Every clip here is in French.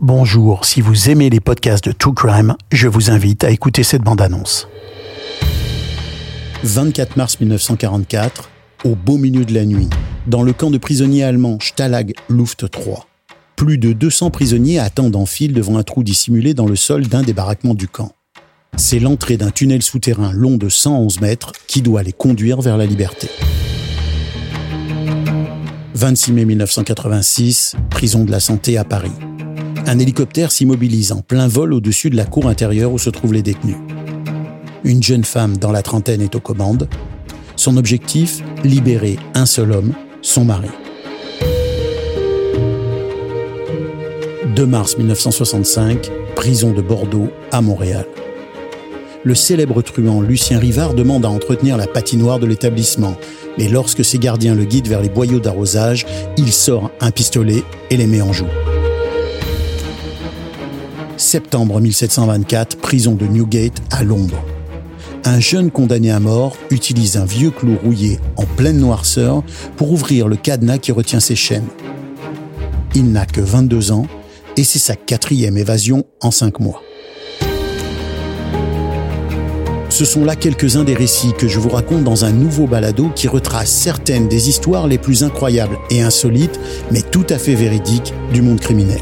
Bonjour, si vous aimez les podcasts de True Crime, je vous invite à écouter cette bande-annonce. 24 mars 1944, au beau milieu de la nuit, dans le camp de prisonniers allemands Stalag Luft 3. Plus de 200 prisonniers attendent en file devant un trou dissimulé dans le sol d'un des baraquements du camp. C'est l'entrée d'un tunnel souterrain long de 111 mètres qui doit les conduire vers la liberté. 26 mai 1986, prison de la santé à Paris un hélicoptère s'immobilise en plein vol au-dessus de la cour intérieure où se trouvent les détenus. Une jeune femme dans la trentaine est aux commandes. Son objectif, libérer un seul homme, son mari. 2 mars 1965, prison de Bordeaux à Montréal. Le célèbre truand Lucien Rivard demande à entretenir la patinoire de l'établissement, mais lorsque ses gardiens le guident vers les boyaux d'arrosage, il sort un pistolet et les met en joue septembre 1724, prison de Newgate à Londres. Un jeune condamné à mort utilise un vieux clou rouillé en pleine noirceur pour ouvrir le cadenas qui retient ses chaînes. Il n'a que 22 ans et c'est sa quatrième évasion en cinq mois. Ce sont là quelques-uns des récits que je vous raconte dans un nouveau balado qui retrace certaines des histoires les plus incroyables et insolites, mais tout à fait véridiques, du monde criminel.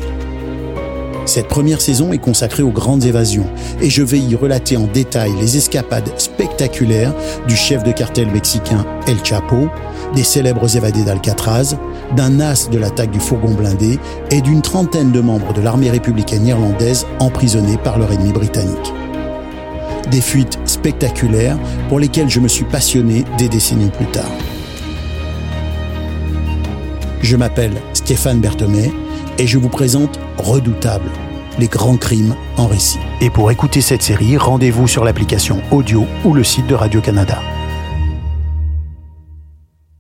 Cette première saison est consacrée aux grandes évasions et je vais y relater en détail les escapades spectaculaires du chef de cartel mexicain El Chapo, des célèbres évadés d'Alcatraz, d'un as de l'attaque du fourgon blindé et d'une trentaine de membres de l'armée républicaine irlandaise emprisonnés par leur ennemi britannique. Des fuites spectaculaires pour lesquelles je me suis passionné des décennies plus tard. Je m'appelle Stéphane Berthomé et je vous présente Redoutable, les grands crimes en récit. Et pour écouter cette série, rendez-vous sur l'application audio ou le site de Radio-Canada.